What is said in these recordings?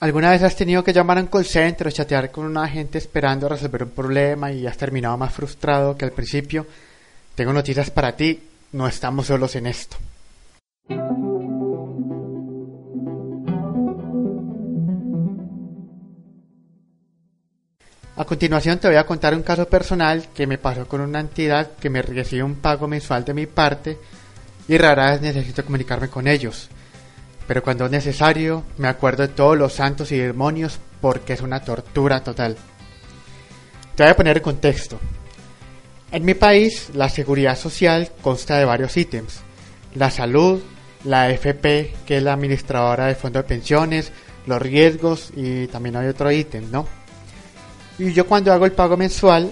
¿Alguna vez has tenido que llamar a un call center o chatear con una agente esperando resolver un problema y has terminado más frustrado que al principio? Tengo noticias para ti, no estamos solos en esto. A continuación te voy a contar un caso personal que me pasó con una entidad que me recibe un pago mensual de mi parte y rara vez necesito comunicarme con ellos pero cuando es necesario me acuerdo de todos los santos y demonios porque es una tortura total. Te voy a poner en contexto. En mi país, la seguridad social consta de varios ítems. La salud, la FP, que es la administradora de fondos de pensiones, los riesgos y también hay otro ítem, ¿no? Y yo cuando hago el pago mensual,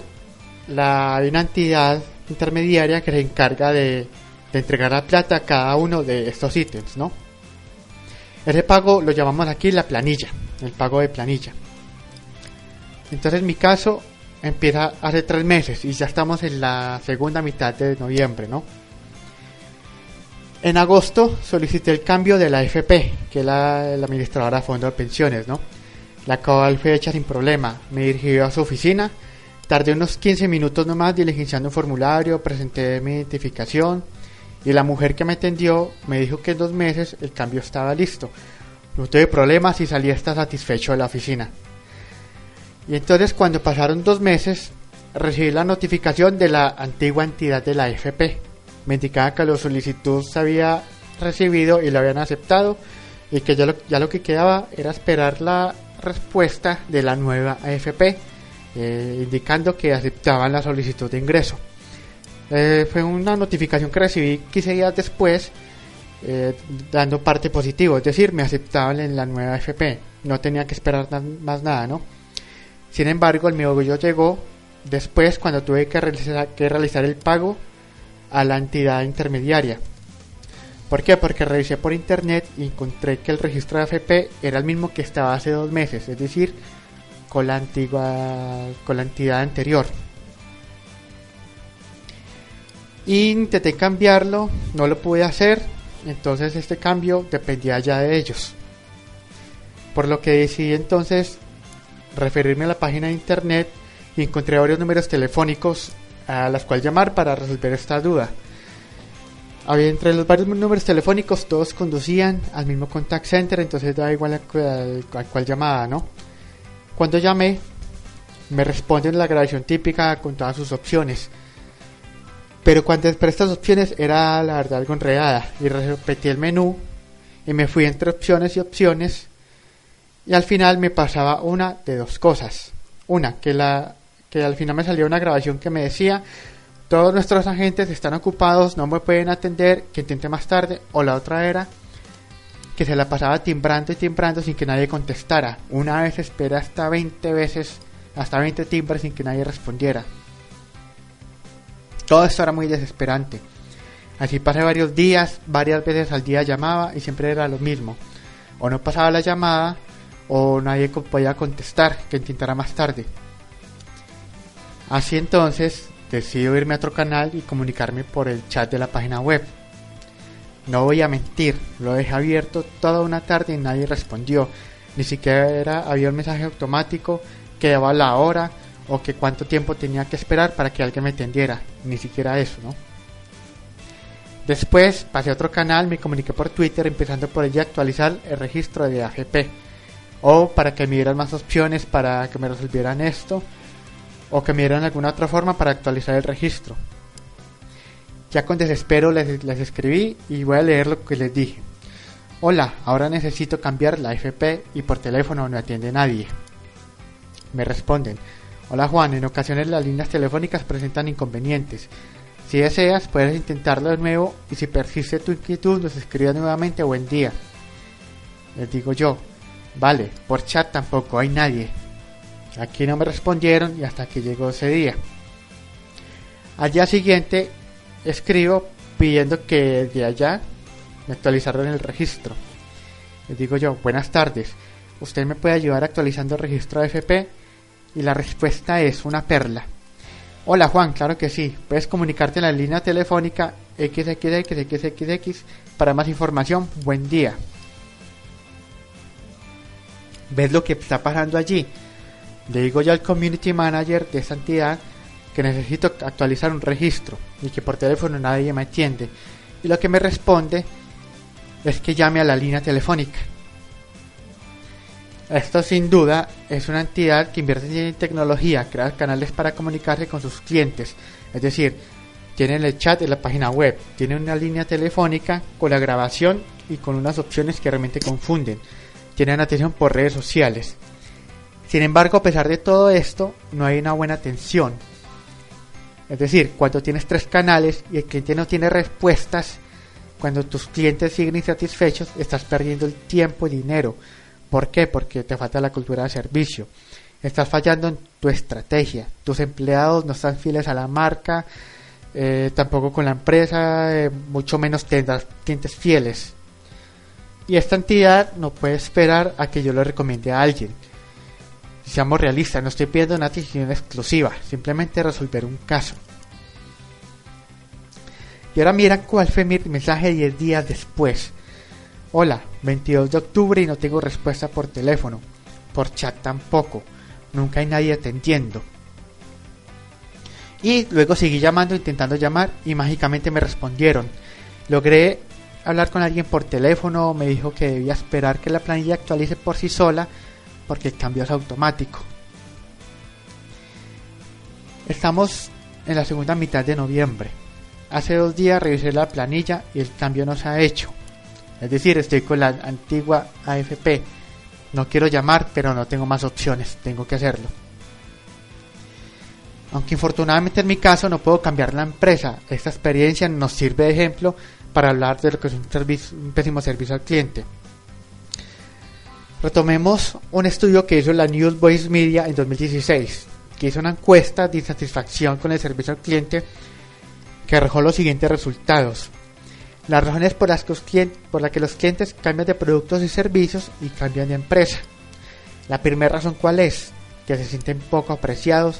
la, hay una entidad intermediaria que se encarga de, de entregar la plata a cada uno de estos ítems, ¿no? Ese pago lo llamamos aquí la planilla, el pago de planilla. Entonces en mi caso empieza hace tres meses y ya estamos en la segunda mitad de noviembre, ¿no? En agosto solicité el cambio de la FP, que es la, administradora de fondos de pensiones, ¿no? La cual fue hecha sin problema. Me dirigí a su oficina, tardé unos 15 minutos nomás diligenciando un formulario, presenté mi identificación, y la mujer que me atendió me dijo que en dos meses el cambio estaba listo. No tuve problemas y salí hasta satisfecho de la oficina. Y entonces cuando pasaron dos meses recibí la notificación de la antigua entidad de la FP. Me indicaba que la solicitud se había recibido y la habían aceptado y que ya lo, que quedaba era esperar la respuesta de la nueva AFP, eh, indicando que aceptaban la solicitud de ingreso. Eh, fue una notificación que recibí 15 días después, eh, dando parte positivo, es decir, me aceptaban en la nueva FP, no tenía que esperar más nada, ¿no? Sin embargo, el mi llegó después cuando tuve que realizar, que realizar el pago a la entidad intermediaria. ¿Por qué? Porque revisé por internet y encontré que el registro de AFP era el mismo que estaba hace dos meses, es decir, con la antigua, con la entidad anterior. Intenté cambiarlo, no lo pude hacer, entonces este cambio dependía ya de ellos. Por lo que decidí entonces referirme a la página de internet y encontré varios números telefónicos a los cuales llamar para resolver esta duda. Había entre los varios números telefónicos todos conducían al mismo contact center, entonces da igual al, cual llamaba, ¿no? Cuando llamé, me responden la grabación típica con todas sus opciones pero cuando entre estas opciones era la verdad algo enredada y repetí el menú y me fui entre opciones y opciones y al final me pasaba una de dos cosas. Una, que, la, que al final me salió una grabación que me decía todos nuestros agentes están ocupados, no me pueden atender, que intente más tarde. O la otra era que se la pasaba timbrando y timbrando sin que nadie contestara. Una vez espera hasta 20 veces, hasta 20 timbres sin que nadie respondiera. Todo esto era muy desesperante. Así pasé varios días, varias veces al día llamaba y siempre era lo mismo. O no pasaba la llamada o nadie podía contestar, que intentara más tarde. Así entonces decido irme a otro canal y comunicarme por el chat de la página web. No voy a mentir, lo dejé abierto toda una tarde y nadie respondió. Ni siquiera había un mensaje automático que daba la hora o que cuánto tiempo tenía que esperar para que alguien me atendiera, ni siquiera eso, ¿no? Después pasé a otro canal, me comuniqué por Twitter empezando por ella actualizar el registro de AFP o para que me dieran más opciones para que me resolvieran esto o que me dieran alguna otra forma para actualizar el registro. Ya con desespero les, les escribí y voy a leer lo que les dije. Hola, ahora necesito cambiar la AFP y por teléfono no atiende nadie. Me responden, Hola Juan, en ocasiones las líneas telefónicas presentan inconvenientes. Si deseas, puedes intentarlo de nuevo y si persiste tu inquietud, nos escribes nuevamente buen día. Les digo yo, vale, por chat tampoco hay nadie. Aquí no me respondieron y hasta que llegó ese día. Al día siguiente escribo pidiendo que de allá me actualizaron el registro. Les digo yo, buenas tardes, ¿usted me puede ayudar actualizando el registro de FP? Y la respuesta es una perla. Hola Juan, claro que sí. Puedes comunicarte en la línea telefónica XXXXX para más información. Buen día. ves lo que está pasando allí. Le digo yo al community manager de esa entidad que necesito actualizar un registro y que por teléfono nadie me atiende. Y lo que me responde es que llame a la línea telefónica. Esto sin duda es una entidad que invierte en tecnología, crea canales para comunicarse con sus clientes. Es decir, tienen el chat en la página web, tienen una línea telefónica con la grabación y con unas opciones que realmente confunden. Tienen atención por redes sociales. Sin embargo, a pesar de todo esto, no hay una buena atención. Es decir, cuando tienes tres canales y el cliente no tiene respuestas, cuando tus clientes siguen insatisfechos, estás perdiendo el tiempo y dinero. ¿Por qué? Porque te falta la cultura de servicio. Estás fallando en tu estrategia. Tus empleados no están fieles a la marca, eh, tampoco con la empresa, eh, mucho menos tendrás clientes fieles. Y esta entidad no puede esperar a que yo lo recomiende a alguien. Seamos realistas, no estoy pidiendo una decisión exclusiva, simplemente resolver un caso. Y ahora mira cuál fue mi mensaje 10 días después. Hola, 22 de octubre y no tengo respuesta por teléfono. Por chat tampoco. Nunca hay nadie atendiendo. Y luego seguí llamando, intentando llamar y mágicamente me respondieron. Logré hablar con alguien por teléfono, me dijo que debía esperar que la planilla actualice por sí sola porque el cambio es automático. Estamos en la segunda mitad de noviembre. Hace dos días revisé la planilla y el cambio no se ha hecho. Es decir, estoy con la antigua AFP. No quiero llamar, pero no tengo más opciones. Tengo que hacerlo. Aunque infortunadamente en mi caso no puedo cambiar la empresa, esta experiencia nos sirve de ejemplo para hablar de lo que es un, un pésimo servicio al cliente. Retomemos un estudio que hizo la News Voice Media en 2016, que hizo una encuesta de insatisfacción con el servicio al cliente que arrojó los siguientes resultados. Las razones por las, que los clientes, por las que los clientes cambian de productos y servicios y cambian de empresa. La primera razón cuál es? Que se sienten poco apreciados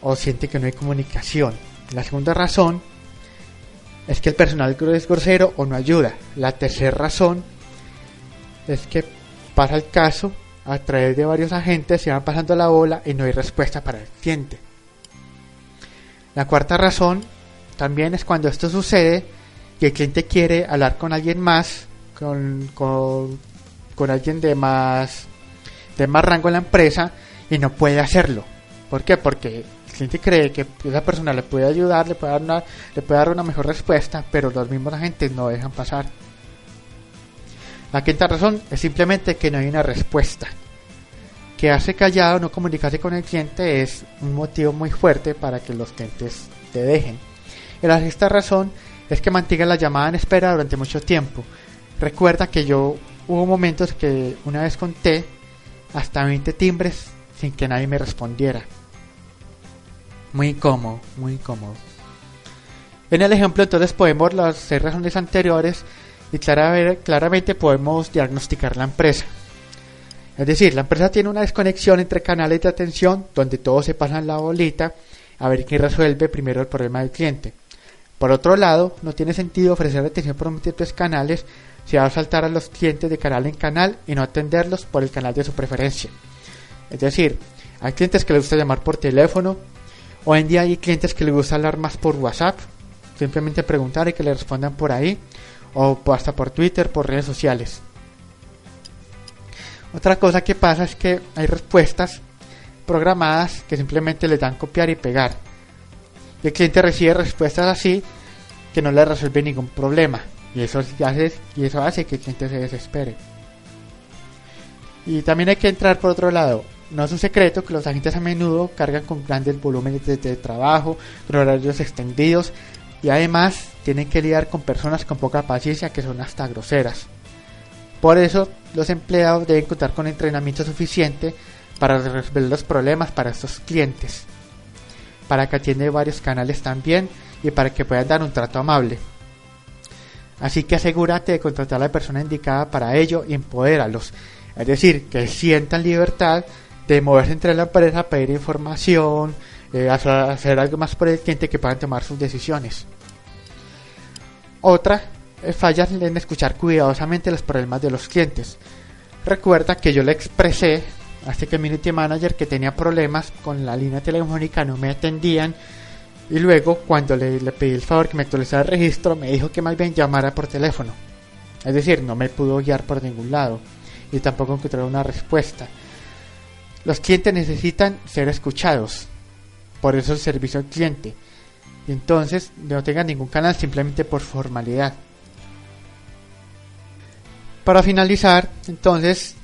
o sienten que no hay comunicación. La segunda razón es que el personal es grosero o no ayuda. La tercera razón es que pasa el caso a través de varios agentes, se van pasando la bola y no hay respuesta para el cliente. La cuarta razón también es cuando esto sucede y el cliente quiere hablar con alguien más, con, con, alguien de más, de más rango en la empresa y no puede hacerlo. ¿Por qué? Porque el cliente cree que esa persona le puede ayudar, le puede dar una, le puede dar una mejor respuesta, pero los mismos agentes no dejan pasar. La quinta razón es simplemente que no hay una respuesta. Quedarse callado, no comunicarse con el cliente es un motivo muy fuerte para que los clientes te dejen. Y la sexta razón es que mantenga la llamada en espera durante mucho tiempo. Recuerda que yo hubo momentos que una vez conté hasta 20 timbres sin que nadie me respondiera. Muy incómodo, muy incómodo. En el ejemplo entonces podemos las seis razones anteriores y claramente podemos diagnosticar la empresa. Es decir, la empresa tiene una desconexión entre canales de atención donde todos se pasan la bolita a ver quién resuelve primero el problema del cliente. Por otro lado, no tiene sentido ofrecer atención por múltiples canales si va a saltar a los clientes de canal en canal y no atenderlos por el canal de su preferencia. Es decir, hay clientes que les gusta llamar por teléfono, hoy en día hay clientes que les gusta hablar más por WhatsApp, simplemente preguntar y que le respondan por ahí, o hasta por Twitter, por redes sociales. Otra cosa que pasa es que hay respuestas programadas que simplemente le dan copiar y pegar y el cliente recibe respuestas así que no le resuelve ningún problema y eso hace, hace que el cliente se desespere. Y también hay que entrar por otro lado. No es un secreto que los agentes a menudo cargan con grandes volúmenes de, trabajo, con horarios extendidos y además tienen que lidiar con personas con poca paciencia que son hasta groseras. Por eso los empleados deben contar con entrenamiento suficiente para resolver los problemas para estos clientes para que atiende varios canales también y para que puedan dar un trato amable. Así que asegúrate de contratar a la persona indicada para ello y empodéralos. Es decir, que sientan libertad de moverse entre la empresa, pedir información, eh, hacer algo más por el cliente que puedan tomar sus decisiones. Otra es fallar en escuchar cuidadosamente los problemas de los clientes. recuerda que yo le expresé este community manager que tenía problemas con la línea telefónica, no me atendían. Y luego, cuando le, pedí el favor que me actualizara el registro, me dijo que más bien llamara por teléfono. Es decir, no me pudo guiar por ningún lado y tampoco encontrar una respuesta. Los clientes necesitan ser escuchados. Por eso el servicio al cliente. Entonces, no tengan ningún canal simplemente por formalidad. Para finalizar, entonces,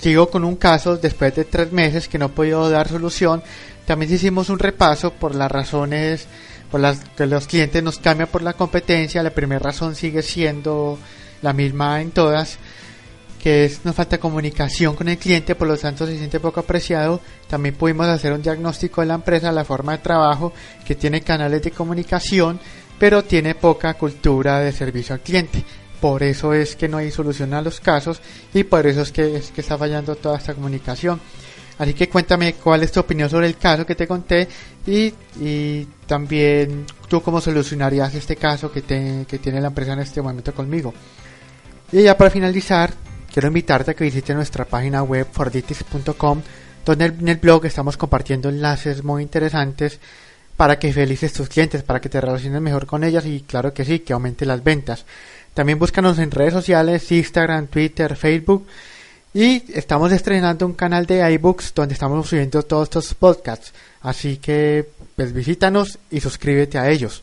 sigo con un caso después de tres meses que no he podido dar solución. También hicimos un repaso por las razones por las que los clientes nos cambian por la competencia. La primera razón sigue siendo la misma en todas, que es nos falta comunicación con el cliente, por lo tanto se siente poco apreciado. También pudimos hacer un diagnóstico de la empresa, la forma de trabajo, que tiene canales de comunicación, pero tiene poca cultura de servicio al cliente. Por eso es que no hay solución a los casos y por eso es que, es que está fallando toda esta comunicación. Así que cuéntame cuál es tu opinión sobre el caso que te conté y, y también tú cómo solucionarías este caso que, te, que tiene la empresa en este momento conmigo. Y ya para finalizar, quiero invitarte a que visites nuestra página web forditis.com, donde en el blog estamos compartiendo enlaces muy interesantes para que felices tus clientes, para que te relaciones mejor con ellas y claro que sí, que aumente las ventas. También búscanos en redes sociales, Instagram, Twitter, Facebook y estamos estrenando un canal de iBooks donde estamos subiendo todos estos podcasts. Así que pues visítanos y suscríbete a ellos.